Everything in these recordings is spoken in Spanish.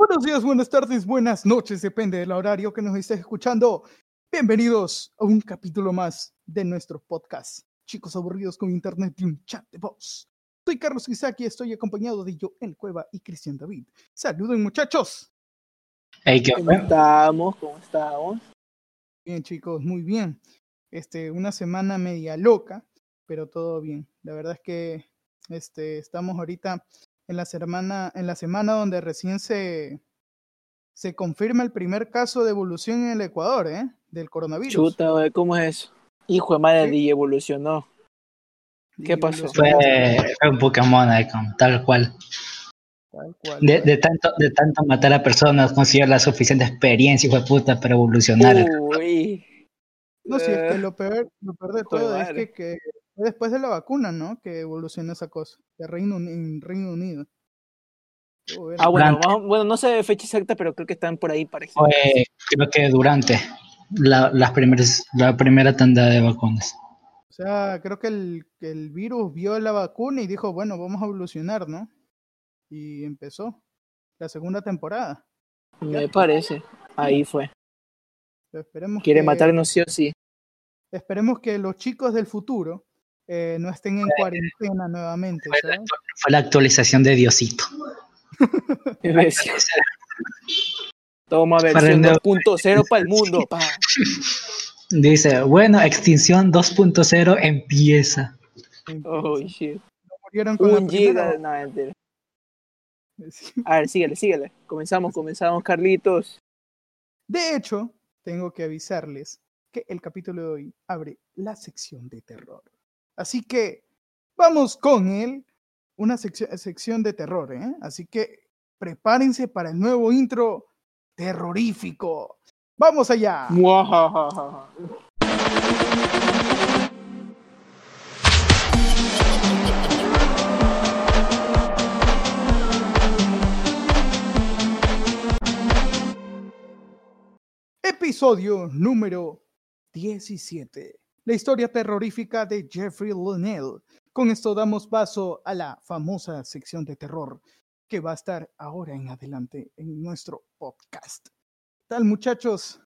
Buenos días, buenas tardes, buenas noches, depende del horario que nos estés escuchando. Bienvenidos a un capítulo más de nuestro podcast. Chicos aburridos con internet y un chat de voz. Soy Carlos Isaac y estoy acompañado de Joel Cueva y Cristian David. Saluden muchachos. Hey, ¿qué ¿Cómo estamos? ¿Cómo estamos? Bien chicos, muy bien. Este, una semana media loca, pero todo bien. La verdad es que este, estamos ahorita en la semana, en la semana donde recién se, se confirma el primer caso de evolución en el Ecuador, ¿eh? Del coronavirus. Chuta, güey, ¿cómo es eso? Hijo de madre, ¿Sí? y evolucionó. ¿Qué pasó? Fue, fue un Pokémon Icon, tal cual. tal cual. De, de tanto, de tanto matar a personas, consiguió la suficiente experiencia, hijo de puta, para evolucionar. Uy. No, sí, es que Eh, lo peor, lo peor de todo es que, que después de la vacuna, ¿no? Que evolucionó esa cosa, de Reino, Uni- en Reino Unido. Ah, bueno, bueno, no sé fecha exacta, pero creo que están por ahí parecidos. Fue, creo que durante la, las primeras, la primera tanda de vacunas. O sea, creo que el, que el virus vio la vacuna y dijo, bueno, vamos a evolucionar, ¿no? Y empezó la segunda temporada. Me parece. Ahí fue. Pero Esperemos Quiere que, matarnos sí o sí. esperemos que los chicos del futuro eh, no estén en cuarentena nuevamente, Fue la, ¿sabes? fue la actualización de Diosito. Toma versión Para el 2.0 para el mundo. pa. Dice, bueno, extinción 2.0 empieza. Oh, shit. Murieron con la Un giga. No. A ver, síguele, síguele. Comenzamos, comenzamos, Carlitos. De hecho, tengo que avisarles que el capítulo de hoy abre la sección de terror. Así que vamos con él, una sección, de terror, ¿eh? Así que prepárense para el nuevo intro terrorífico. ¡Vamos allá! Episodio número 17. La historia terrorífica de Jeffrey Linnell. Con esto damos paso a la famosa sección de terror que va a estar ahora en adelante en nuestro podcast. Tal muchachos,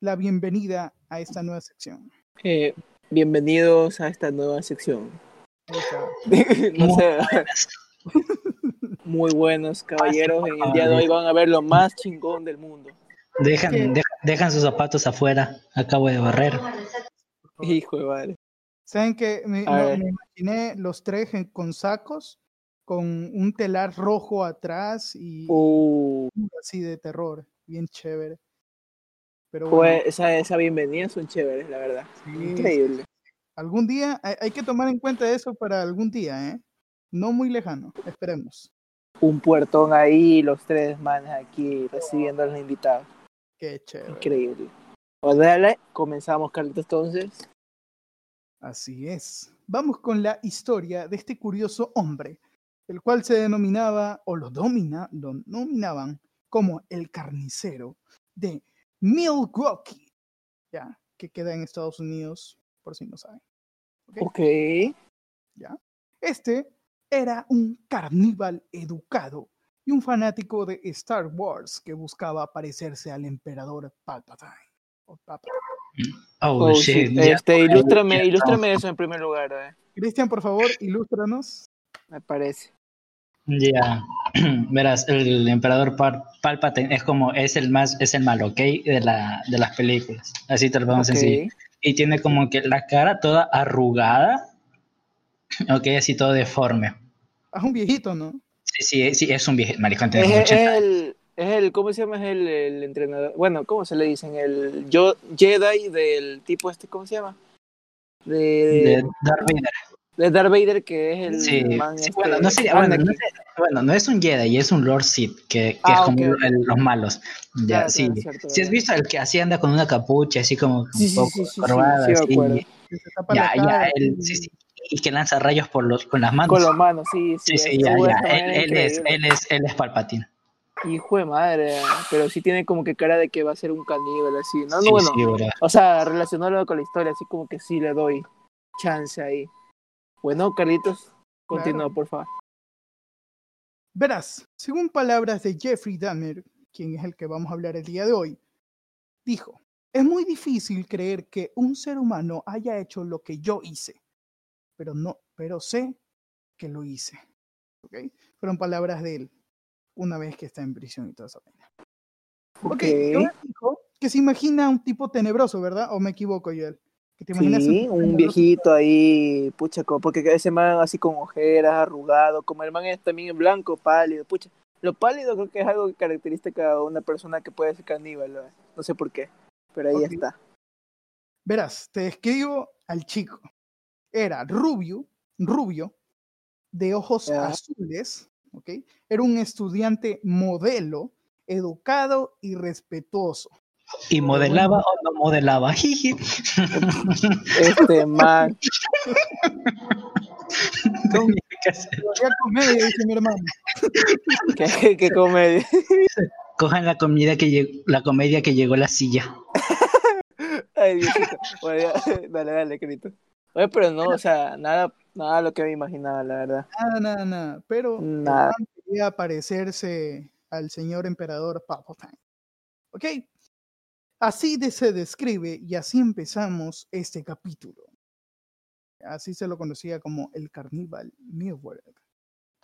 la bienvenida a esta nueva sección. Eh, bienvenidos a esta nueva sección. No Muy sé. Muy buenos caballeros. En el día de hoy van a ver lo más chingón del mundo. Dejan. Dejan, sus zapatos afuera. Acabo de barrer. Hijo de madre. ¿Saben que me, no, me imaginé los tres en- con sacos, con un telar rojo atrás y Uh, así de terror, bien chévere. Pero bueno, pues esa, esa bienvenida son chéveres, la verdad. sí, Increíble. algún día hay, hay que tomar en cuenta eso para algún día, ¿eh? No muy lejano, esperemos. Un puertón ahí, los tres manes aquí recibiendo a los invitados. Qué chévere. Increíble. Pues dale, comenzamos, Carlitos, entonces. Así es. Vamos con la historia de este curioso hombre, el cual se denominaba, o lo, domina, lo nominaban como el carnicero de Milwaukee, ya, que queda en Estados Unidos, por si no saben. ¿ok? Ok. ¿ya? Este era un carníval educado y un fanático de Star Wars que buscaba parecerse al emperador Palpatine. o Palpatine. Oh, Oh, shit. Este, ilústrame, ilústrame eso en primer lugar, eh, Cristian, por favor, ilústranos. me parece. Ya, verás, el emperador Palpatine es como, es el más, es el malo, ¿ok? De, la, de las películas, así te lo vamos a decir. Y tiene como que la cara toda arrugada, ok, así todo deforme. Es un viejito, ¿no? Sí, sí, sí, es un viejo, maricón, Es, como es 80 el, es el, ¿cómo se llama? Es el, el entrenador. Bueno, ¿cómo se le dicen? El yo, Jedi del tipo este, ¿cómo se llama? De, de Darth Vader. de Darth Vader, que es el Sí, man sí, este, bueno, no sería- bueno, no sé- bueno, no es un Jedi, es un Lord Sith, que, que Ah, es como ok, ok. el- los malos. Ya, Claro, sí. cierto, Si has verdad. visto al que así anda con una capucha, así como un poco sí, sí, sí, así, Ya, ya, así. sí, sí, y que lanza rayos por los, con las manos. Con las manos, sí, Sí, sí. ya, ya. Él, es él es, él es, él es Palpatine. Hijo de madre, pero sí tiene como que cara de que va a ser un caníbal, así. No, Sí, no, bueno. sí, bro. O sea, relacionarlo con la historia, así como que sí le doy chance ahí. Bueno, Carlitos, continúa, Claro. por favor. Verás, según palabras de Jeffrey Dahmer, quien es el que vamos a hablar el día de hoy, dijo, es muy difícil creer que un ser humano haya hecho lo que yo hice, pero no, pero sé que lo hice. ¿Ok? Fueron palabras de él una vez que está en prisión y toda esa pena. Ok. Joel dijo que se imagina un tipo tenebroso, ¿verdad? ¿O me equivoco, Joel? Que te imaginas Sí, un viejito ahí, pucha, porque ese man así con ojeras, arrugado, como el man es también blanco, pálido, pucha. Lo pálido creo que es algo característica de una persona que puede ser caníbal, ¿no? no sé por qué, pero ahí Ok. está. Verás, te describo al chico. Era rubio, rubio, de ojos azules, ¿ok? Era un estudiante modelo, educado y respetuoso. ¿Y modelaba o no modelaba? Jiji. Este man, Hacía comedia, dice mi hermano. que comedia. Cojan la comida que llegó, la comedia que llegó a la silla. Ay, Diosito. Bueno, ya, dale, dale, Crito. Oye, pero no, o sea, nada, nada lo que me imaginaba, la verdad. Nada, nada, nada. Pero Nada. quería parecerse al señor emperador Palpatine. ¿Ok? Así de- se describe y así empezamos este capítulo. Así se lo conocía como el carníbal Milward.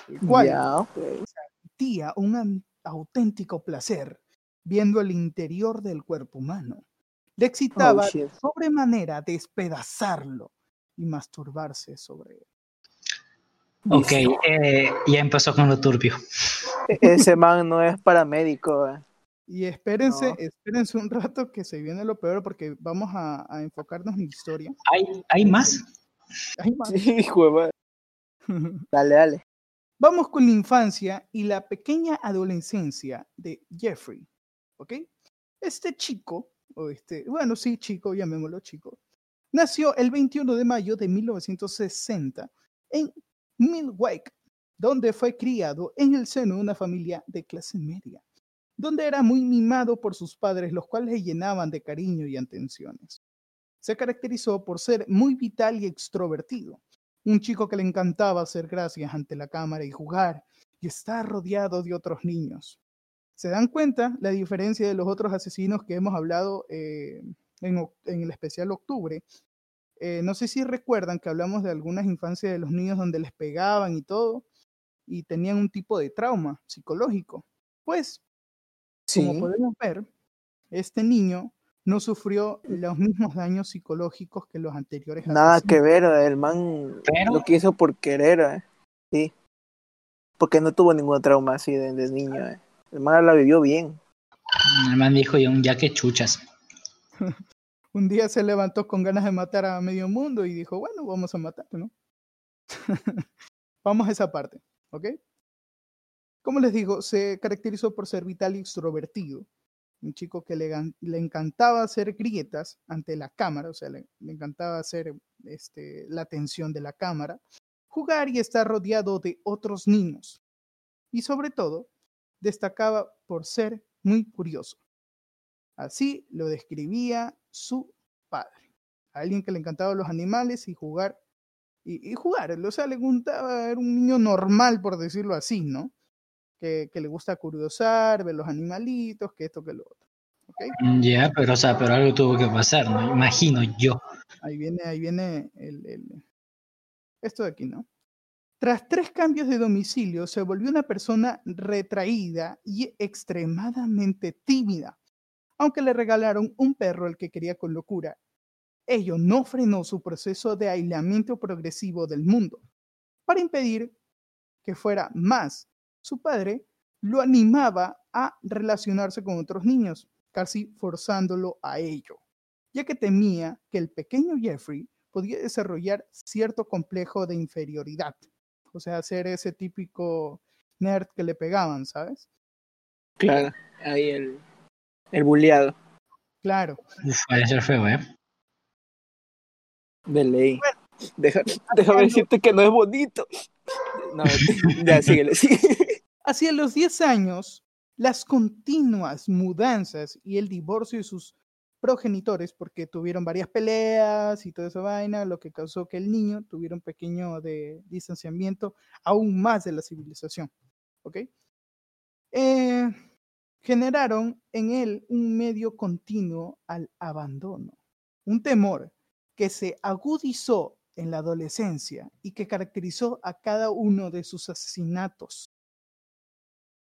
El cual ok. sentía un auténtico placer viendo el interior del cuerpo humano. Le excitaba Oh, sobremanera despedazarlo y masturbarse sobre él. Ok, eh, ya empezó con lo turbio. "E- Ese man no es paramédico, eh. Y espérense, No. espérense un rato que se viene lo peor porque vamos a, a enfocarnos en la historia. ¿Hay, ¿Hay más? Ay, madre. Sí, hijo de madre. Dale, dale. Vamos con la infancia y la pequeña adolescencia de Jeffrey. ¿Ok? Este chico, o este, bueno, sí, chico, llamémoslo chico, nació el 21 de mayo de 1960 en Milwaukee, donde fue criado en el seno de una familia de clase media, donde era muy mimado por sus padres, los cuales le llenaban de cariño y atenciones. Se caracterizó por ser muy vital y extrovertido, un chico que le encantaba hacer gracias ante la cámara y jugar y estar rodeado de otros niños. ¿Se dan cuenta la diferencia de los otros asesinos que hemos hablado eh, en, en el especial octubre? Eh, no sé si recuerdan que hablamos de algunas infancias de los niños donde les pegaban y todo y tenían un tipo de trauma psicológico. Pues, como Sí. podemos ver, este niño no sufrió los mismos daños psicológicos que los anteriores Nada que ver, el man Pero- lo que hizo por querer, eh. Sí. Porque no tuvo ningún trauma así de, de niño, eh. El man la vivió bien. El man dijo, "Y un ya que chuchas. un día se levantó con ganas de matar a medio mundo y dijo, bueno, vamos a matarlo, ¿no? vamos a esa parte, ¿ok? Como les digo, se caracterizó por ser vital y extrovertido. Un chico que le, le encantaba hacer grietas ante la cámara, o sea, le, le encantaba hacer este, la atención de la cámara, jugar y estar rodeado de otros niños. Y sobre todo, destacaba por ser muy curioso. Así lo describía su padre. Alguien que le encantaban los animales y jugar. Y, y jugar, o sea, le gustaba, era un niño normal, por decirlo así, ¿no? Que, que le gusta curiosar, ver los animalitos, que esto, que lo otro. ¿Ok? Ya, pero o sea, pero algo tuvo que pasar, ¿no? Imagino yo. Ahí viene, ahí viene el, el- esto de aquí, ¿no? Tras tres cambios de domicilio, se volvió una persona retraída y extremadamente tímida. Aunque le regalaron un perro al que quería con locura, ello no frenó su proceso de aislamiento progresivo del mundo. Para impedir que fuera más, su padre lo animaba a relacionarse con otros niños, casi forzándolo a ello ya que temía que el pequeño Jeffrey podía desarrollar cierto complejo de inferioridad, o sea, ser ese típico nerd que le pegaban, ¿sabes? Claro. Ahí el, el bulleado Claro. Uf, puede ser feo, ¿eh? de ley. Deja- déjame decirte que no es bonito. No, ya, síguele. Hacia los 10 años, las continuas mudanzas y el divorcio de sus progenitores, porque tuvieron varias peleas y toda esa vaina, lo que causó que el niño tuviera un pequeño de distanciamiento aún más de la civilización. ¿Ok? Eh, generaron en él un medio continuo al abandono, un temor que se agudizó en la adolescencia y que caracterizó a cada uno de sus asesinatos.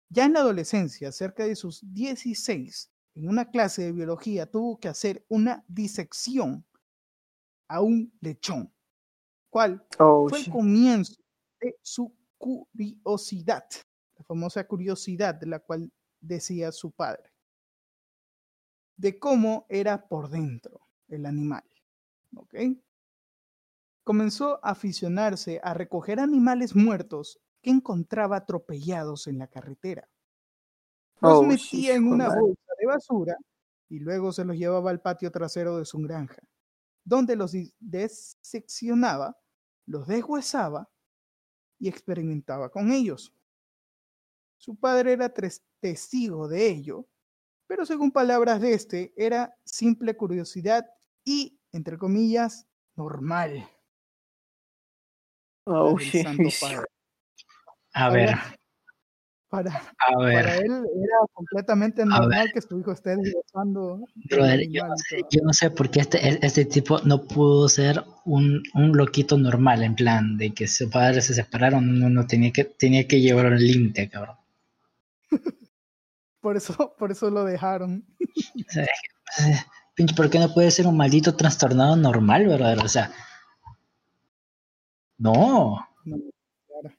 Ya en la adolescencia, cerca de sus 16, en una clase de biología tuvo que hacer una disección a un lechón, cual Oh, fue el comienzo de su curiosidad, la famosa curiosidad de la cual decía su padre, de cómo era por dentro el animal. ¿ok? Comenzó a aficionarse a recoger animales muertos que encontraba atropellados en la carretera. Los Oh, metía en una bolsa de basura y luego se los llevaba al patio trasero de su granja, donde los dis- diseccionaba, los deshuesaba y experimentaba con ellos. Su padre era tres- testigo de ello, pero según palabras de este, era simple curiosidad y, entre comillas, normal. Oh, para shit. A ver, Para, a para ver, él era completamente normal que su hijo esté brother, yo no sé, todo. yo no sé por qué este, este tipo no pudo ser un, un loquito normal, en plan, de que sus padres se separaron, no, no tenía que, tenía que llevarlo al límite, cabrón. Por eso, por eso lo dejaron. Eh, pinche, ¿por qué no puede ser un maldito trastornado normal, verdad? O sea, no. No, claro.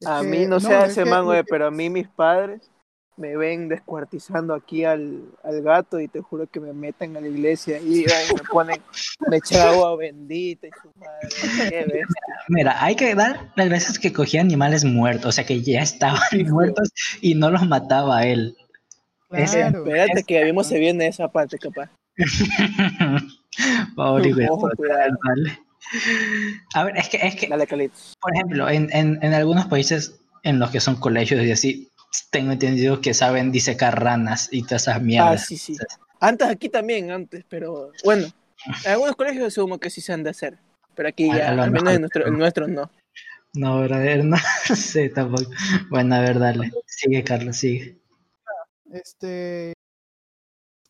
Es A que- mí no sé no, a es ese que man, lo güey, que- pero a mí mis padres me ven descuartizando aquí al, al gato y te juro que me meten a la iglesia y, ay, me ponen, me echan agua bendita y su madre. Mira, hay que dar las gracias que cogía animales muertos, o sea, que ya estaban muertos y no los mataba él. Claro. Espérate que mismo se viene esa parte, capaz. Pobre cuidado. dale. A ver, es que, es que Dale, por ejemplo, en, en, en algunos países en los que son colegios y así, tengo entendido que saben disecar ranas y todas esas Ah, mierdas. sí, sí. Antes aquí también, antes, pero bueno, en algunos colegios asumo que sí se han de hacer, pero aquí ya, al menos en nuestro, en nuestro no. No, brother, no sé tampoco. Bueno, a ver, dale. Sigue, Carlos, sigue. Este,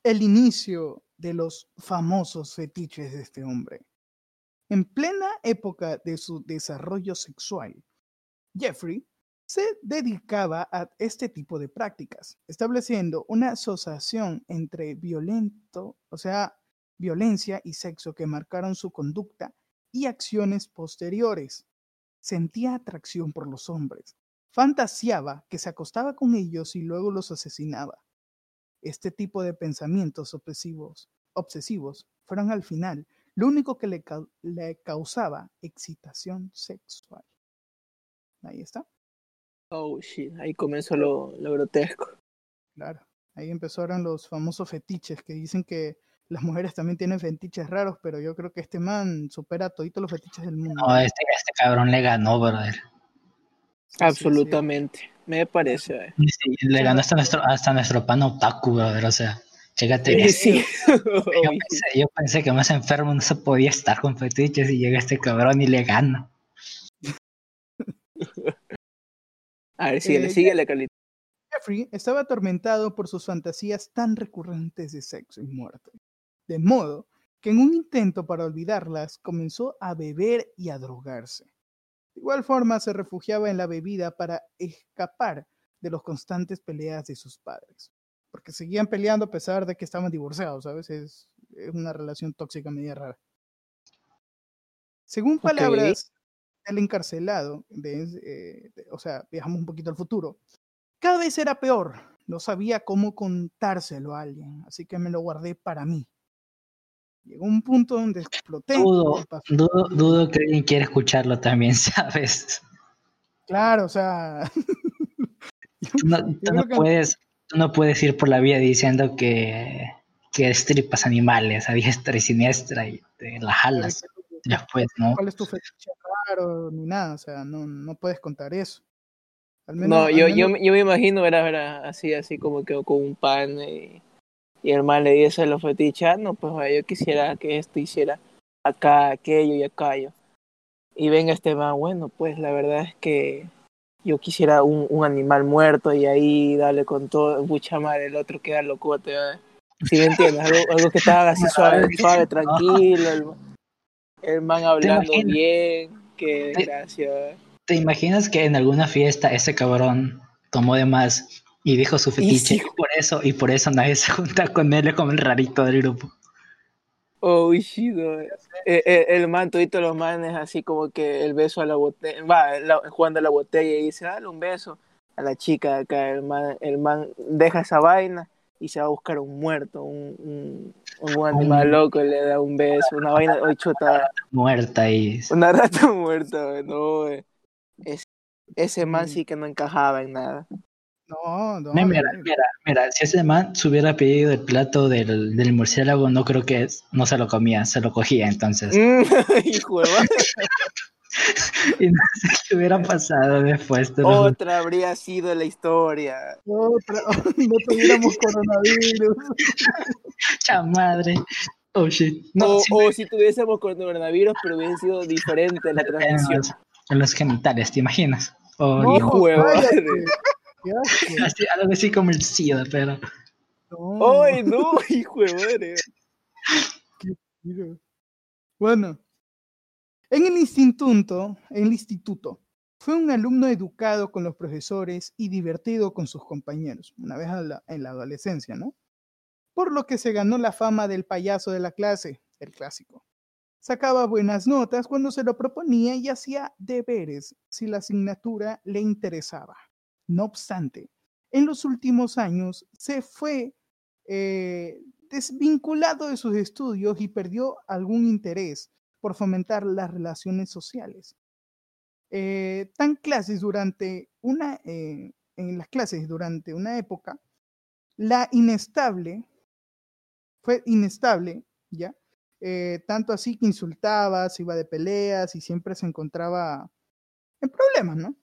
el inicio de los famosos fetiches de este hombre. En plena época de su desarrollo sexual, Jeffrey se dedicaba a este tipo de prácticas, estableciendo una asociación entre violento, o sea, violencia y sexo que marcaron su conducta y acciones posteriores. Sentía atracción por los hombres, fantaseaba que se acostaba con ellos y luego los asesinaba. Este tipo de pensamientos obsesivos, obsesivos fueron al final lo único que le, le causaba excitación sexual. Ahí está, Oh, shit, ahí comenzó lo, lo grotesco. claro. Ahí empezaron los famosos fetiches que dicen que las mujeres también tienen fetiches raros, pero yo creo que este man supera toditos los fetiches del mundo. No, este, este cabrón le ganó, brother. Sí, sí, sí. Absolutamente, me parece. eh. Sí, le ganó hasta nuestro, hasta nuestro pan otaku, brother. O sea, chécate. Eh, sí. Yo pensé, yo pensé que más enfermo no se podía estar con fetiches y llega este cabrón y le gana. A ver, síguele, Eh, síguele, Calito. Jeffrey estaba atormentado por sus fantasías tan recurrentes de sexo y muerte, de modo que en un intento para olvidarlas comenzó a beber y a drogarse. De igual forma se refugiaba en la bebida para escapar de las constantes peleas de sus padres, porque seguían peleando a pesar de que estaban divorciados, ¿sabes? Es, es una relación tóxica media rara. Según palabras del encarcelado, de, eh, de- o sea, viajamos un poquito al futuro, cada vez era peor. No sabía cómo contárselo a alguien, así que me lo guardé para mí. Llegó un punto donde exploté. Dudo, dudo, dudo que alguien quiera escucharlo también, ¿sabes? Claro, o sea, Tú no, tú puedes, tú no puedes ir por la vida diciendo que, que estripas animales a diestra y siniestra y te las jalas después, ¿no? ¿cuál es tu fetiche raro? Ni nada, o sea, no, no puedes contar eso. Al menos- No, yo, yo, menos- yo me imagino, era, era así, así como que con un pan y, y el man le dice a los fetiches, ah, no, pues yo quisiera que esto hiciera acá, aquello y acá yo. Y venga este man, bueno, pues la verdad es que yo quisiera un, un animal muerto y ahí darle con todo, mucha madre, el otro queda locote, ¿eh? Si me entiendes, algo, algo que estaba así suave, suave tranquilo, el, el man hablando bien, qué desgracia. ¿eh? ¿Te imaginas que en alguna fiesta ese cabrón tomó de más y dijo su fetiche sí. y por eso y por eso nadie se junta con él es como el rarito del grupo? Oh, shit, ¿no? Eh, eh, el man, todito los manes, así como que el beso a la botella, va, la- jugando a la botella y dice, dale un beso a la chica acá, el man, el man deja esa vaina y se va a buscar un muerto, un, un, un animal loco, le da un beso, una vaina, hoy chota, Muerta y una rata muerta, no, güey. Es- ese man sí que no encajaba en nada. No, no. No, mira, mira, mira, si ese man se hubiera pedido el plato del, del murciélago, no creo que no se lo comía, se lo cogía entonces. Mm, Hijo de madre. Y no sé qué hubiera pasado después. juro. Otra habría sido la historia. Otra, no tuviéramos coronavirus. Cha madre. Oh shit. No, o, sí, o si tuviésemos coronavirus, pero hubiese sido diferente la en, transmisión. los, en los genitales, ¿te imaginas? O No, Qué así, algo así como el SIDA, pero. No, ¡Ay, no! ¡Hijo de madre! mira. Bueno, en el instituto, en el instituto, fue un alumno educado con los profesores y divertido con sus compañeros, una vez la- en la adolescencia, ¿no? Por lo que se ganó la fama del payaso de la clase, el clásico. Sacaba buenas notas cuando se lo proponía y hacía deberes si la asignatura le interesaba. No obstante, en los últimos años se fue eh, desvinculado de sus estudios y perdió algún interés por fomentar las relaciones sociales. Eh, tan clases durante una, eh, en las clases durante una época, la inestable fue inestable, ¿ya? Eh, tanto así que insultaba, se iba de peleas y siempre se encontraba en problemas, ¿no?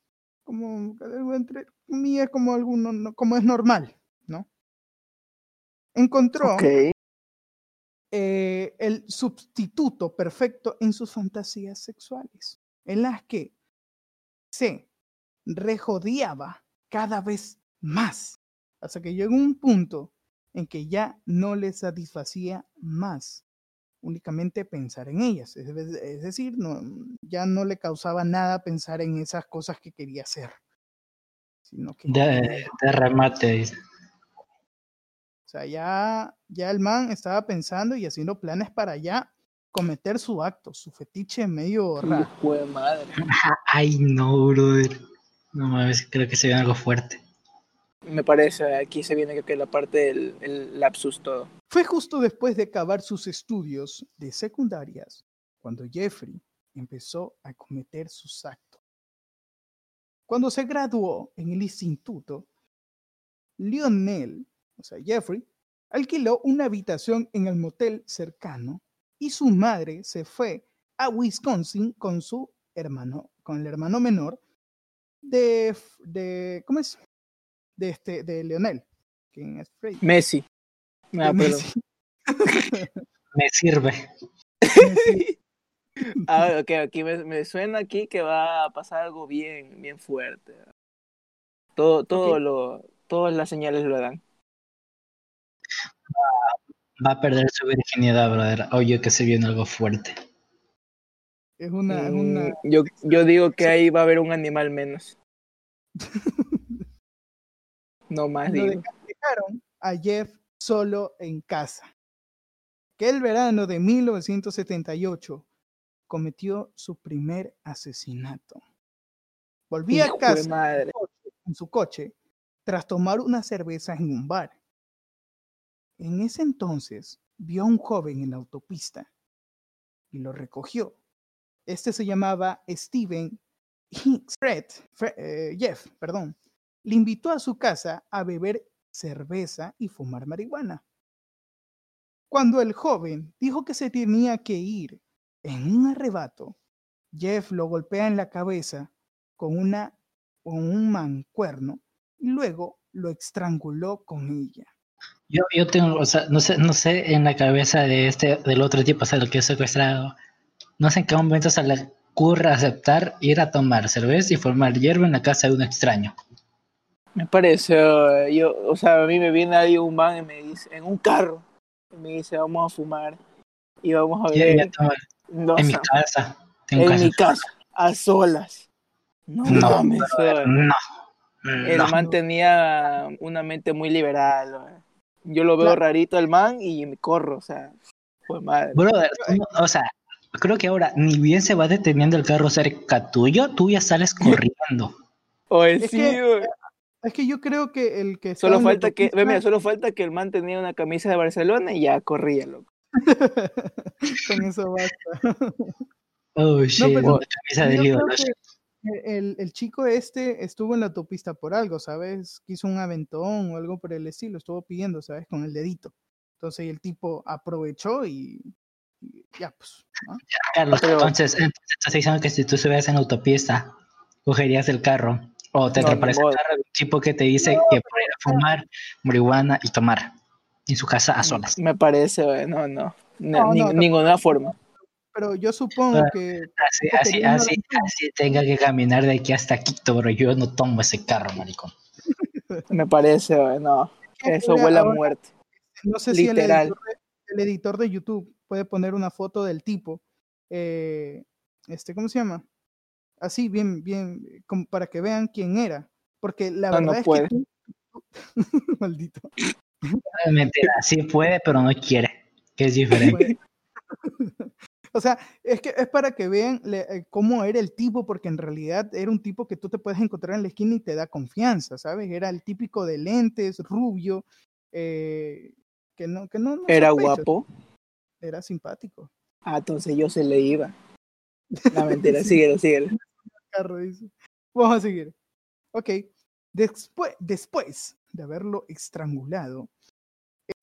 Como entre comillas, como alguno, como es normal, ¿no? Encontró eh, el sustituto perfecto en sus fantasías sexuales, en las que se rejodeaba cada vez más, hasta que llegó un punto en que ya no le satisfacía más únicamente pensar en ellas, es, de- es decir, no, ya no le causaba nada pensar en esas cosas que quería hacer, sino que De, de remate. O sea, ya, ya el man estaba pensando y haciendo planes para ya cometer su acto, su fetiche medio raro. Hijo de madre. Ay, no, brother. No mames, creo que se ve algo fuerte. Me parece, aquí se viene que la parte del el lapsus todo. Fue justo después de acabar sus estudios de secundarias cuando Jeffrey empezó a cometer sus actos. Cuando se graduó en el instituto, Lionel, o sea, Jeffrey, alquiló una habitación en el motel cercano y su madre se fue a Wisconsin con su hermano, con el hermano menor de, de ¿cómo es? De este, de Lionel, quien es Freddy. Messi. Ah. Messi. Me sirve. Messi. Ah, ok, aquí me, me suena aquí que va a pasar algo bien, bien fuerte. Todo, todo lo, todas las señales lo dan. Va a perder su virginidad, brother. Oye, que se viene algo fuerte. Es una, es una, Mm, yo, yo digo que ahí va a haber un animal menos. No más lo digo. dejaron a Jeff solo en casa. Que el verano de 1978 cometió su primer asesinato. Volvía a casa madre. en su coche tras tomar una cerveza en un bar. En ese entonces vio a un joven en la autopista y lo recogió. Este se llamaba Steven Hicks. Fred, Fre- eh, Jeff, perdón, le invitó a su casa a beber cerveza y fumar marihuana. Cuando el joven dijo que se tenía que ir en un arrebato, Jeff lo golpea en la cabeza con, una, con un mancuerno y luego lo estranguló con ella. Yo, yo tengo, o sea, no sé, no sé en la cabeza de este, del otro tipo, o sea, el que es secuestrado, no sé en qué momento se le ocurre aceptar ir a tomar cerveza y formar hierba en la casa de un extraño? Me parece, eh, yo, o sea, a mí me viene ahí un man y me dice, en un carro, y me dice, vamos a fumar y vamos a tomar No, en o mi casa. Tengo en casa. mi casa, a solas. No, No, mames, brother, no. El no. man tenía una mente muy liberal. Yo lo veo rarito al man y me corro, o sea, pues madre. Brother, o sea, creo que ahora ni bien se va deteniendo el carro cerca tuyo, tú ya sales corriendo. Oye, Es sí, que-. Es que yo creo que el que Solo falta que, ve, mira, solo falta que el man tenía una camisa de Barcelona y ya corría, loco. Con eso basta. Oh, shit, pero una camisa de Yo lío, creo ¿no? el, el chico este estuvo en la autopista por algo, ¿sabes? Quiso un aventón o algo por el estilo, estuvo pidiendo, ¿sabes? Con el dedito. Entonces el tipo aprovechó y, y ya, pues. ¿no? Carlos, Pero- entonces, entonces estás diciendo que si tú estuvieras en autopista, cogerías el carro o te No, de un tipo que te dice que para ir a fumar marihuana y tomar en su casa a solas. Me parece, no, no. No, No, ni- no, ninguna forma. Pero yo supongo Ah. que Así, así, así, así tenga que caminar de aquí hasta Quito, pero yo no tomo ese carro, maricón. Me parece, no. Eso huele a muerte. no sé si el Literal. editor, de, el editor de YouTube puede poner una foto del tipo. eh, este, ¿cómo se llama? Así, bien, bien, como para que vean quién era. Porque la No, no verdad es puede. que tú- Maldito. Mentira, sí puede, pero no quiere, que es diferente. O sea, es que es para que vean le- eh, cómo era el tipo, porque en realidad era un tipo que tú te puedes encontrar en la esquina y te da confianza, ¿sabes? Era el típico de lentes, rubio, eh, que no, que no, no Era guapo. Era simpático. Ah, entonces yo se le iba. La mentira, Sí. síguelo, síguelo. Carro dice. Vamos a seguir. Ok. Después, después de haberlo estrangulado,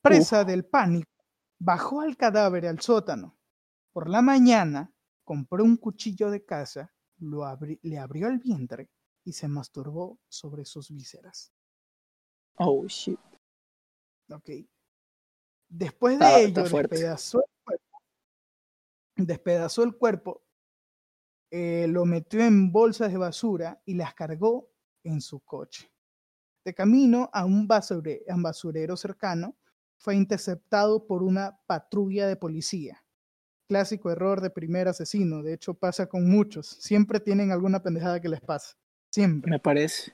presa del pánico, bajó al cadáver al sótano. Por la mañana, compró un cuchillo de caza, lo abri- le abrió el vientre y se masturbó sobre sus vísceras. Oh, shit. Ok. Después de ello, despedazó el cuerpo. Despedazó el cuerpo, eh, lo metió en bolsas de basura y las cargó en su coche. De camino a un, basure- a un basurero cercano, fue interceptado por una patrulla de policía. Clásico error de primer asesino, de hecho pasa con muchos. Siempre tienen alguna pendejada que les pasa. Siempre. Me parece.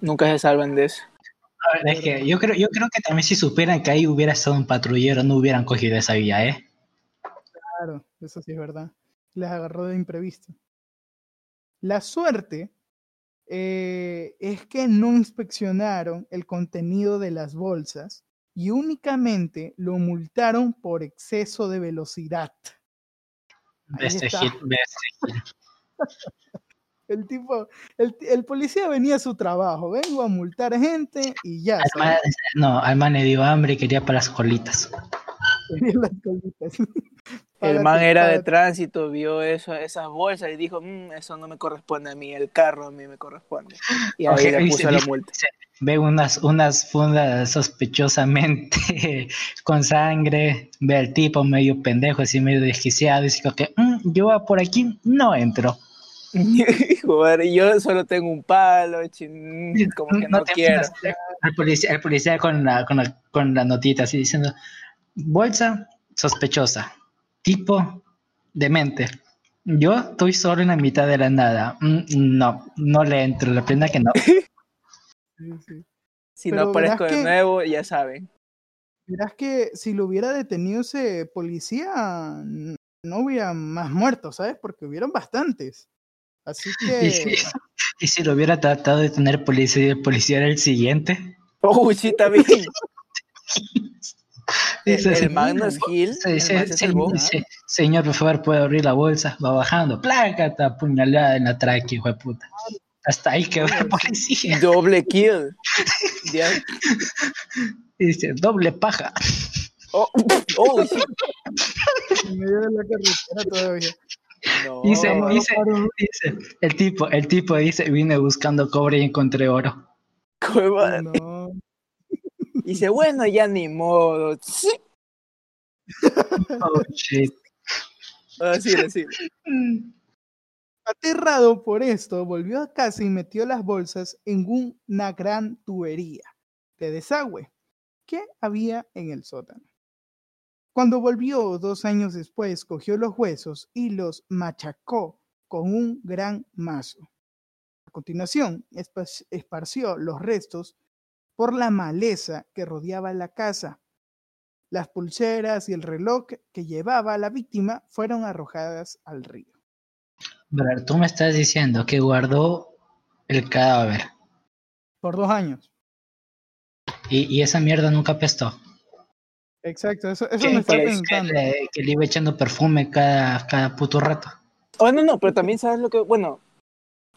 Nunca se salvan de eso. A ver, Es que yo creo, yo creo que también si supieran que ahí hubiera estado un patrullero, no hubieran cogido esa vía, ¿eh? Claro, eso sí es verdad. Les agarró de imprevisto. La suerte eh, es que no inspeccionaron el contenido de las bolsas y únicamente lo multaron por exceso de velocidad. Hit. El tipo, el, el policía venía a su trabajo, vengo a multar gente y ya. Al man- ¿sabes? no, al man le dio hambre y quería para las colitas. Las colitas. El man era de tránsito, vio eso, esas bolsas y dijo, "Mm, eso no me corresponde a mí, el carro a mí me corresponde. Y ahí Ok, le dice- puso la dice- multa. Ve unas, unas fundas sospechosamente con sangre, ve al tipo medio pendejo, así medio desquiciado, y dice que "Mm, yo por aquí no entro. Joder, yo solo tengo un palo, chin, como que no te quiero. El policía, el policía con, la, con, la, con la notita así diciendo, bolsa sospechosa, tipo demente. Yo estoy solo en la mitad de la nada. Mm, No, no le entro, la prenda que no. Sí, sí. Si Pero no aparezco de que- nuevo, ya saben. Verás que si lo hubiera detenido ese policía, no hubiera más muertos, ¿sabes? Porque hubieron bastantes. Así Y si, que, y si lo hubiera tratado de tener policía y el policía era el siguiente. Oh, sí, también. El, Magnus Hill, Se el dice, man se "Se- salvó. dice, señor, por favor, puede abrir la bolsa. Va bajando. Plácata, apuñalada en la tráquea, hijo de puta. Hasta ahí quedó la policía. Doble kill. Dice, doble paja. Oh, oh, medio de la carretera todavía. No, Dice, no, dice, no. dice, el tipo, el tipo dice, vine buscando cobre y encontré oro. cueva. No. Dice, bueno, ya ni modo. Sí. Oh, shit. Así, así. Aterrado por esto, volvió a casa y metió las bolsas en una gran tubería de desagüe que había en el sótano. Cuando volvió dos años después, cogió los huesos y los machacó con un gran mazo. A continuación, esparció los restos por la maleza que rodeaba la casa. Las pulseras y el reloj que llevaba la víctima fueron arrojadas al río. Pero tú me estás diciendo que guardó el cadáver. Por dos años. Y, esa mierda nunca apestó. Exacto, eso, eso me está pensando. Que le, iba echando perfume cada, cada puto rato. Oh, no, no, pero también sabes lo que, bueno,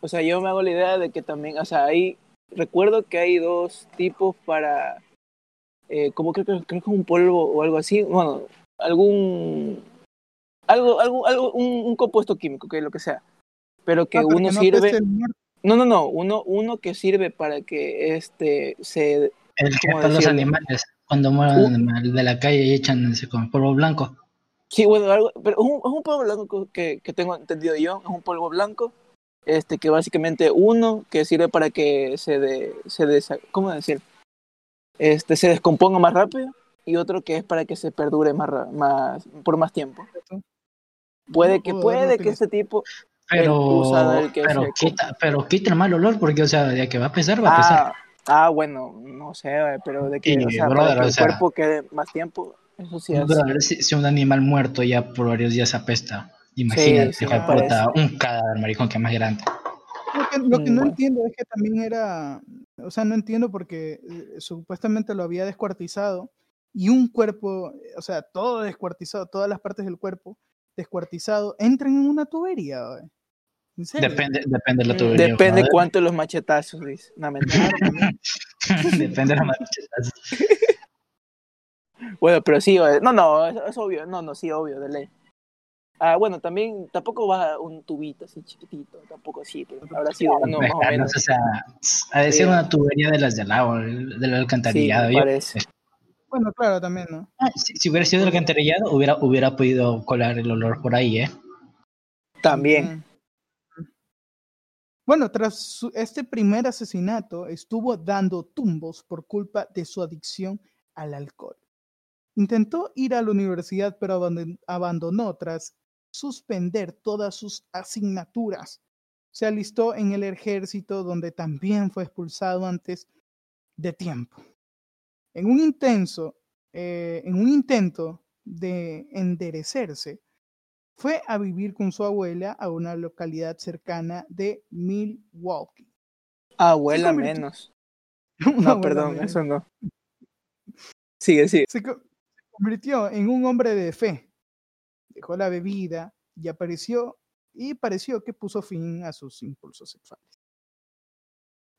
o sea, yo me hago la idea de que también, o sea, hay, recuerdo que hay dos tipos para, eh, como creo, creo, creo que un polvo o algo así, bueno, algún algo, algo, algo un, un, compuesto químico, que lo que sea, pero que ah, uno sirve. No, no, no, uno, uno que sirve para que este se. El que para los animales, cuando mueren de la calle y echan ese con polvo blanco. Sí, bueno, algo, pero es un, es un polvo blanco que, que tengo entendido yo, es un polvo blanco, este que básicamente uno que sirve para que se de, se de, ¿cómo decir? Este se descomponga más rápido y otro que es para que se perdure más, más por más tiempo. Puede que, puede que ese tipo pero, pero, quita, pero quita el mal olor porque, o sea, de que va a pesar, va a pesar. Ah, ah bueno, no sé, pero de que, o sea, el cuerpo quede más tiempo, eso sí es. si, un animal muerto ya por varios días apesta, imagínate, sí, un cadáver, maricón, que es más grande. Lo que, no mm, entiendo es que también era, o sea, no entiendo porque eh, supuestamente lo había descuartizado y un cuerpo, o sea, todo descuartizado, todas las partes del cuerpo, descuartizado entren en una tubería. Depende, depende de la tubería. Depende cuánto los machetazos, dice. depende de los machetazos. bueno, pero sí, no, no, es, obvio, no, no, sí, obvio, de ley. Ah, bueno, también tampoco va un tubito así chiquitito, tampoco así, pero habrá sido uno más o menos. O sea, ha de ser una tubería de las del agua, del alcantarillado. Sí, parece. Bueno, claro, también, ¿no? Ah, si, hubiera sido el alcantarillado, hubiera, hubiera podido colar el olor por ahí, ¿eh? También. Bueno, tras este primer asesinato, estuvo dando tumbos por culpa de su adicción al alcohol. Intentó ir a la universidad, pero abandonó tras suspender todas sus asignaturas. Se alistó en el ejército, donde también fue expulsado antes de tiempo. En un, intenso, eh, en un intento de enderecerse, fue a vivir con su abuela a una localidad cercana de Milwaukee. Abuela menos. no, perdón, eso no. Sigue, sigue. Se convirtió en un hombre de fe. Dejó la bebida y apareció y pareció que puso fin a sus impulsos sexuales.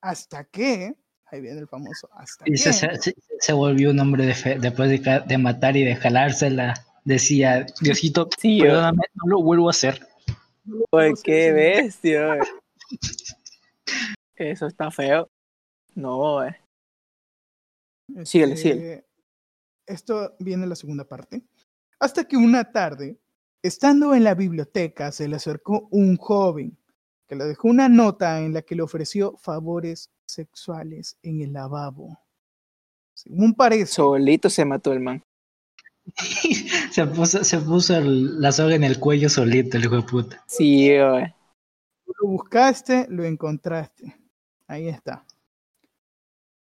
Hasta que Ahí viene el famoso. Hasta y se, volvió un hombre de fe. Después de, matar y de jalársela, decía: Diosito, perdóname, no lo vuelvo a hacer. Uy, qué bestia. Eso está feo. No, eh. Síguele, síguele. Este, esto viene en la segunda parte. Hasta que una tarde, estando en la biblioteca, se le acercó un joven que le dejó una nota en la que le ofreció favores sexuales en el lavabo. Según parece. Solito se mató el man. se puso, se puso la soga en el cuello solito, el hijo de puta. Sí, güey. Lo buscaste, lo encontraste. Ahí está.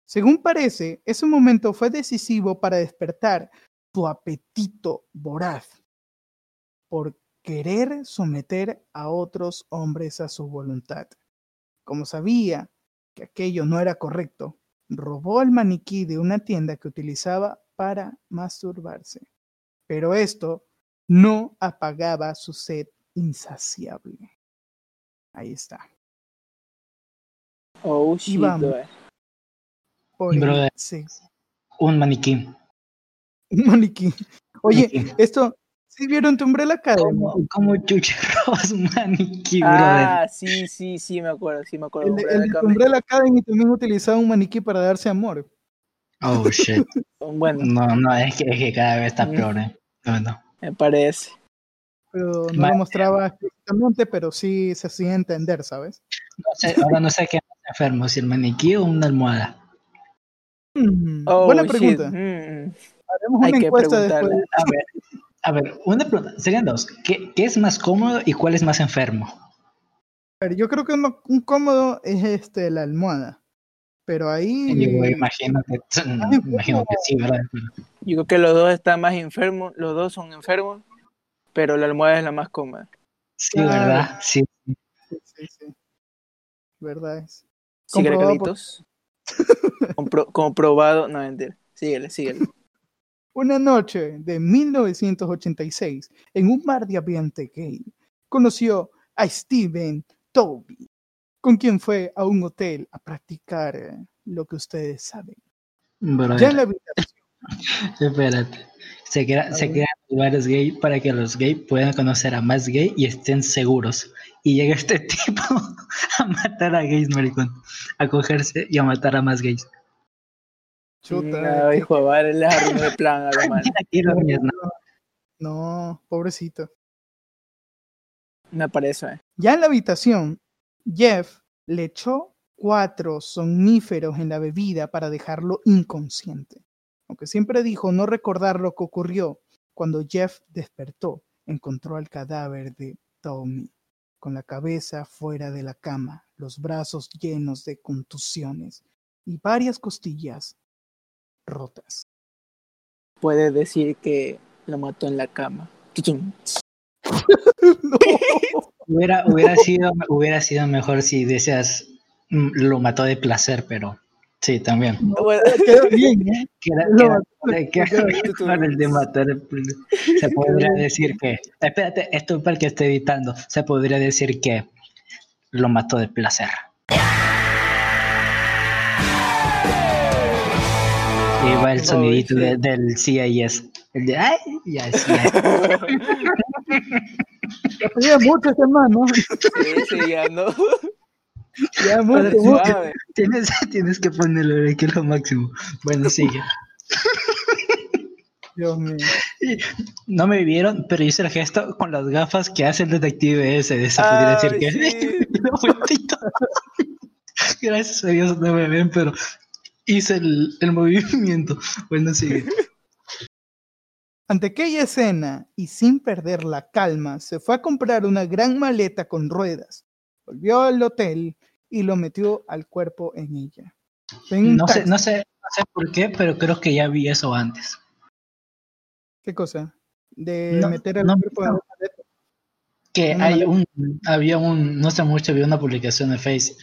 Según parece, ese momento fue decisivo para despertar tu apetito voraz por querer someter a otros hombres a su voluntad. Como sabía que aquello no era correcto, robó el maniquí de una tienda que utilizaba para masturbarse. Pero esto no apagaba su sed insaciable. Ahí está. Oh, shit. Un maniquí. Un maniquí. Oye, esto, ¿Sí vieron tu Umbrella Academy? Como, como chucherros, maniquí, ah, sí, sí, sí, me acuerdo, sí me acuerdo. El, el Umbrella Academy también utilizaba un maniquí para darse amor. Oh, shit. bueno. No, no, es que, es que cada vez está peor, ¿eh? No, no. Me parece. pero no lo mostraba explícitamente, pero sí se hacía entender, ¿sabes? No sé, ahora no sé qué más enfermo, si el maniquí o una almohada. Mm, Oh, Buena pregunta. Mm. Haremos Hay una que encuesta después. A ver, a ver, una pregunta, serían dos. ¿Qué, qué es más cómodo y cuál es más enfermo? A ver, yo creo que uno- un cómodo es este la almohada. Pero ahí Digo, imagino que, imagino que sí, ¿verdad? Yo creo que los dos están más enfermos, los dos son enfermos, pero la almohada es la más cómoda. Sí, Claro. ¿verdad? Sí. sí, sí, sí. Verdad es. Síguele, Comprobado por- Carlitos. Compro- comprobado, no mentira. Síguele, síguele. Una noche de 1986, en un bar de ambiente gay, conoció a Steven Toby, con quien fue a un hotel a practicar eh, lo que ustedes saben. Ya en la habitación, espérate. Se, crea- se crean lugares gay para que los gays puedan conocer a más gay y estén seguros. Y llega este tipo a matar a gays, maricón. A cogerse y a matar a más gays. Chuta, No, hijo de madre, les arruinó el plan a la mano. Aquí lo mío, no. no, pobrecito. Me parece. eh. Ya en la habitación, Jeff le echó cuatro somníferos en la bebida para dejarlo inconsciente. Aunque siempre dijo no recordar lo que ocurrió, cuando Jeff despertó, encontró el cadáver de Tommy, con la cabeza fuera de la cama, los brazos llenos de contusiones y varias costillas rotas. Puede decir que lo mató en la cama. No. Hubiera, hubiera, sido, hubiera sido mejor si decías mm, lo mató de placer, pero sí, también. Bueno, Quedó bien, ¿eh? Que era- Lo que era- mató- que era- Tutum. para el de matar, se podría decir que, espérate, esto es para el que esté editando, se podría decir que lo mató de placer. El sonidito de- del CIS. El de ay, ya es, ya mucho ese man, ¿no? sí, sí, ya no. Ya mucho. Tienes, tienes que ponerlo que es lo máximo. Bueno, sigue. Dios mío. No me vieron, pero hice el gesto con las gafas que hace el detective ese. De decir que. Gracias a Dios no me ven, pero hice el, el movimiento. Bueno, sigue. Ante aquella escena, y sin perder la calma, se fue a comprar una gran maleta con ruedas, volvió al hotel y lo metió al cuerpo en ella. En No sé, no sé, no sé por qué, pero creo que ya vi eso antes. ¿Qué cosa? De No, meter no, cuerpo en no. la maleta. Que hay maleta. un, había un, no sé mucho, había una publicación de Face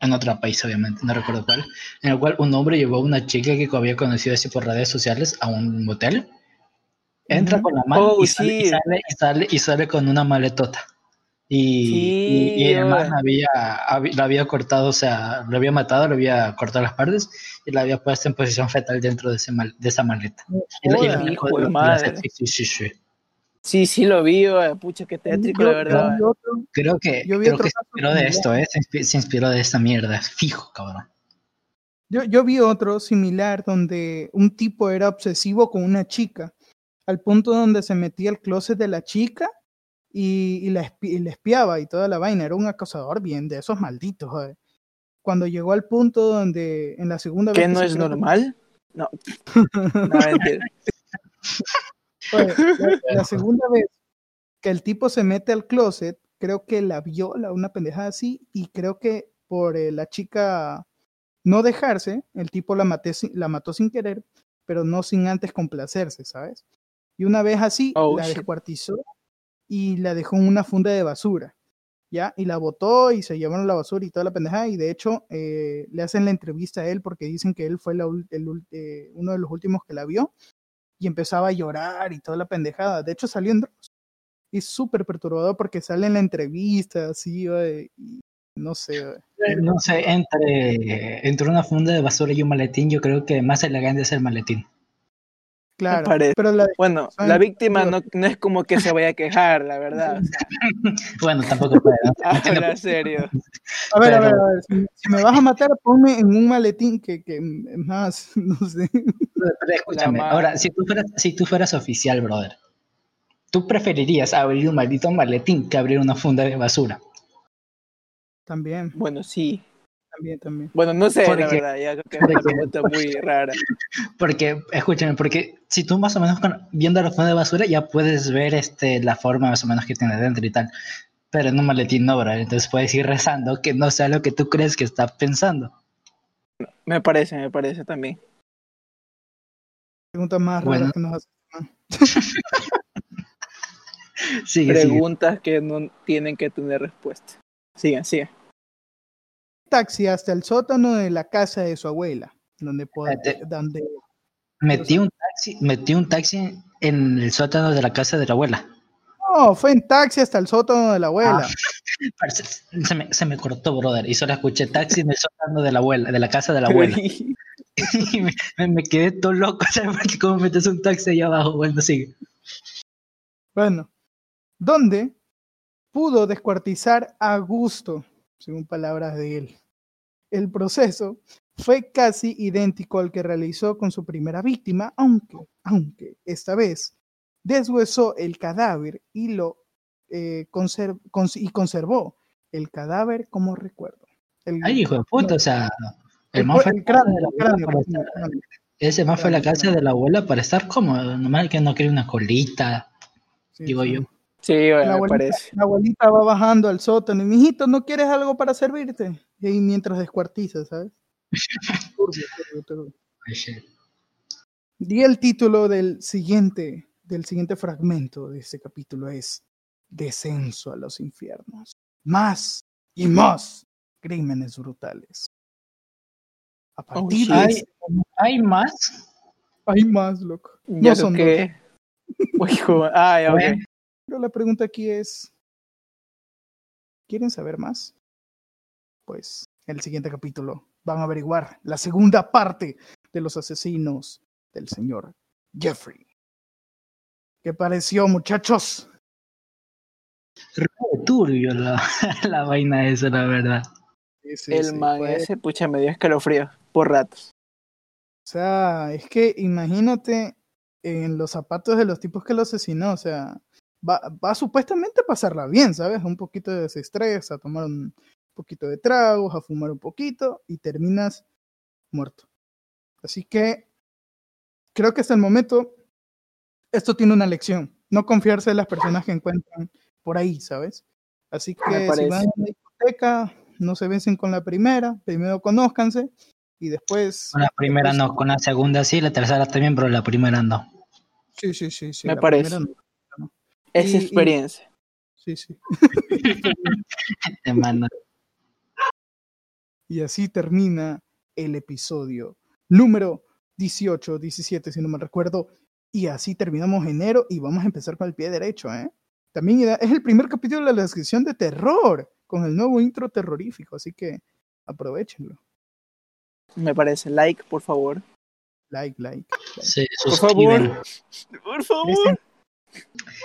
en otro país, obviamente, no recuerdo cuál, en el cual un hombre llevó a una chica que había conocido así por redes sociales a un motel. Entra con la mano Oh, y, sale, y, sí. sale, y, sale, y sale con una maletota. Y, Sí, y, y el man había, había, lo había cortado, o sea, lo había matado, lo había cortado las partes y lo había puesto en posición fetal dentro de, ese mal- de esa maleta. Y lo- Hijo de madre. Sí, sí, sí, sí. Sí, lo vi, eh, pucha, qué tétrico, Yo- la verdad. yo otro- Creo que, Yo vi creo otro que se inspiró de similar. esto, ¿eh? Se, inspi- se inspiró de esta mierda. Fijo, cabrón. Yo, yo vi otro similar donde un tipo era obsesivo con una chica, al punto donde se metía al closet de la chica y, y la, espi- y la espiaba y toda la vaina. Era un acosador bien de esos malditos. joder. Cuando llegó al punto donde en la segunda vez... ¿Qué que no es normal? No, no, mentira. La, la segunda vez que el tipo se mete al closet, creo que la viola, una pendejada así, y creo que por eh, la chica no dejarse, el tipo la, maté la mató sin querer, pero no sin antes complacerse, ¿sabes? Y una vez así, Oh, la descuartizó y la dejó en una funda de basura, ¿ya? Y la botó y se llevaron la basura y toda la pendejada, y de hecho eh, le hacen la entrevista a él porque dicen que él fue la el eh, uno de los últimos que la vio y empezaba a llorar y toda la pendejada. De hecho, salió en Dross. Y es súper perturbador porque sale en la entrevista, así, y no sé. Eh, No sé, entre, entre una funda de basura y un maletín, yo creo que más elegante es el maletín. Claro, pero la Bueno, la víctima no, no es como que se vaya a quejar, la verdad. Bueno, tampoco puede. ¿no? No Habla serio. A ver, a ver, a ver, si, si me vas a matar, ponme en un maletín que, que más, no sé. Pero escúchame, ahora, si tú, fueras, si tú fueras oficial, brother, tú preferirías abrir un maldito maletín que abrir una funda de basura. También, Bueno, sí. también, también. Bueno, no sé, Porque- la verdad, ya creo que es una pregunta muy rara. Porque, escúchame, porque si tú más o menos con- viendo la funda de basura ya puedes ver este, la forma más o menos que tiene dentro y tal. Pero en un maletín no, bro. Entonces puedes ir rezando que no sea lo que tú crees que está pensando. Me parece, me parece también. Preguntas más raras que nos hacen. Sigue, sigue. Preguntas que no tienen que tener respuesta. Sigan, sigan. Taxi hasta el sótano de la casa de su abuela, donde, pod- Espérate. donde Metí un taxi, metí un taxi en el sótano de la casa de la abuela. No, fue en taxi hasta el sótano de la abuela. Ah. Se me, se me cortó, brother, y solo escuché taxi en el sótano de la abuela, de la casa de la abuela. Y me, quedé todo loco, ¿sabes? Porque cómo metes un taxi ahí abajo, bueno, sigue. Bueno, donde pudo descuartizar a gusto, según palabras de él. El proceso fue casi idéntico al que realizó con su primera víctima, aunque, aunque esta vez deshuesó el cadáver y lo eh, cons- y conservó el cadáver como recuerdo. El, Ay, hijo de puta, o sea, el el cráneo, de la el abuela cráneo, para el estar- cráneo. Ese man fue la casa de la abuela para estar cómodo, nomás que no quería una colita, Sí, digo sí. yo. Sí, bueno, La me parece. la abuelita va bajando al sótano y mijito, ¿no quieres algo para servirte? Y ahí mientras descuartiza, ¿sabes? Turbio, turbio, turbio. Ay, shit. Y el título del siguiente, del siguiente fragmento de este capítulo es Descenso a los infiernos. Más y más crímenes brutales. A partir de. Ay, ese- ¿Hay más? hay más, loco. Ya No son que. Uy, joder. Ah, ya, ok. Bueno. Pero la pregunta aquí es, ¿quieren saber más? Pues en el siguiente capítulo van a averiguar la segunda parte de los asesinos del señor Jeffrey. ¿Qué pareció, muchachos? Re turbio la, la vaina esa, la verdad. El man ese, pucha, me dio escalofrío por ratos. O sea, es que imagínate en los zapatos de los tipos que lo asesinó, o sea, va, va supuestamente a pasarla bien, ¿sabes? Un poquito de desestrés, a tomar un poquito de tragos, a fumar un poquito y terminas muerto. Así que creo que hasta el momento esto tiene una lección, no confiarse en las personas que encuentran por ahí, ¿sabes? Así que si van a una discoteca, no se vencen con la primera, primero conózcanse y después Con la primera no, con la segunda sí, la tercera también, pero la primera no. Sí, sí, sí, sí. Me la parece. no. Es Y- y- experiencia. Sí, sí. Y así termina el episodio número 18, 17, si no me recuerdo. Y así terminamos enero y vamos a empezar con el pie derecho, ¿eh? También es el primer capítulo de la descripción de terror, con el nuevo intro terrorífico, así que aprovechenlo. Me parece. Like, por favor. Like, like. like. Se Por favor. Por favor.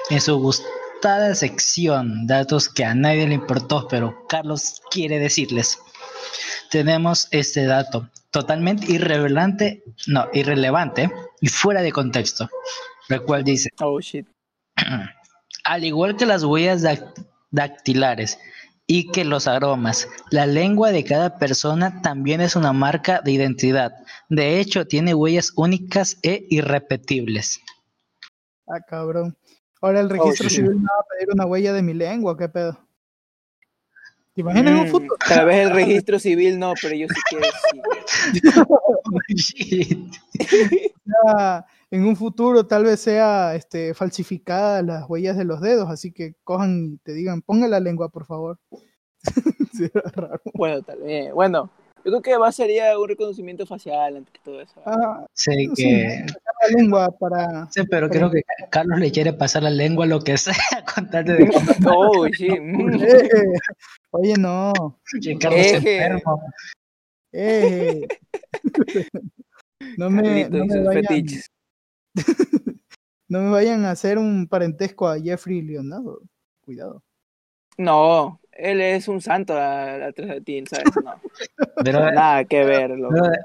En su gustada sección, datos que a nadie le importó, pero Carlos quiere decirles. Tenemos este dato totalmente irrelevante, no, irrelevante y fuera de contexto, el cual dice, Oh, shit. al igual que las huellas dac- dactilares y que los aromas, la lengua de cada persona también es una marca de identidad. De hecho, tiene huellas únicas e irrepetibles. Ah, cabrón. Ahora el registro sí. civil me va a pedir una huella de mi lengua, ¿qué pedo? ¿Te imaginas en un Mm, futuro? Tal vez el registro civil no, pero yo sí quiero sí. sea, en un futuro tal vez sea este, falsificada las huellas de los dedos, así que cojan y te digan, ponga la lengua, por favor. Raro. Bueno, tal vez. Bueno, yo creo que va sería un reconocimiento facial antes que todo eso. Ah, sí, que... la lengua para... Sí, pero creo que Carlos le quiere pasar la lengua lo que sea, contarte de Oh, shit. Eh, oye, no. Carlos enfermo. eh. no, me, no, me vayan, fetiches. no me vayan a hacer un parentesco a Jeffrey Leonardo. Cuidado. No, él es un santo a- atrás de ti, ¿sabes? No, Pero, nada que ver.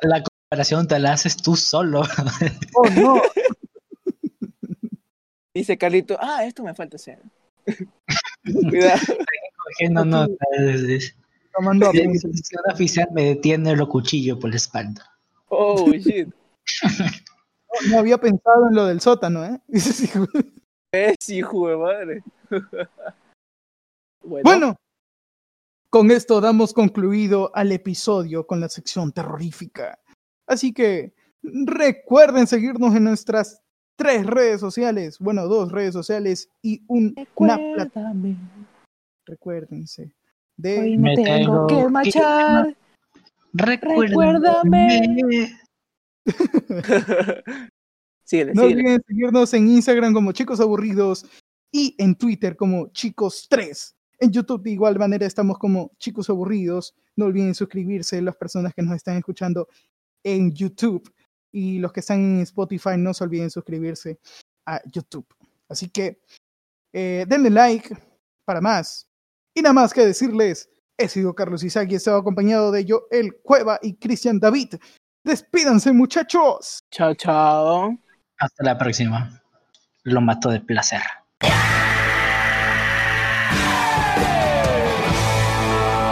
la comparación te la haces tú solo. Oh, no. Dice Carlito, ah, esto me falta hacer. Cuidado. Cogiendo notas. Tomando La apuntes. instrucción oficial me detiene los cuchillos por la espalda. Oh, shit. No, no había pensado en lo del sótano, ¿eh? Dice, sí, güey. Es hijo de madre. bueno, Bueno, con esto damos concluido al episodio con la sección terrorífica. Así que recuerden seguirnos en nuestras tres redes sociales, bueno, dos redes sociales y un, una plataforma. Recuérdense. hoy De, me Me tengo tengo que que marchar. Recuérdame. síguele, no olviden seguirnos en Instagram como Chicos Aburridos y en Twitter como Chicos3. En YouTube de igual manera estamos como Chicos Aburridos. No olviden suscribirse las personas que nos están escuchando en YouTube y los que están en Spotify no se olviden suscribirse a YouTube. Así que eh, denle like para más. Y nada más que decirles, he sido Carlos Isaac y he estado acompañado de yo, el Cueva y Cristian David. Despídanse muchachos. Chao, chao. Hasta la próxima. Lo mato de placer.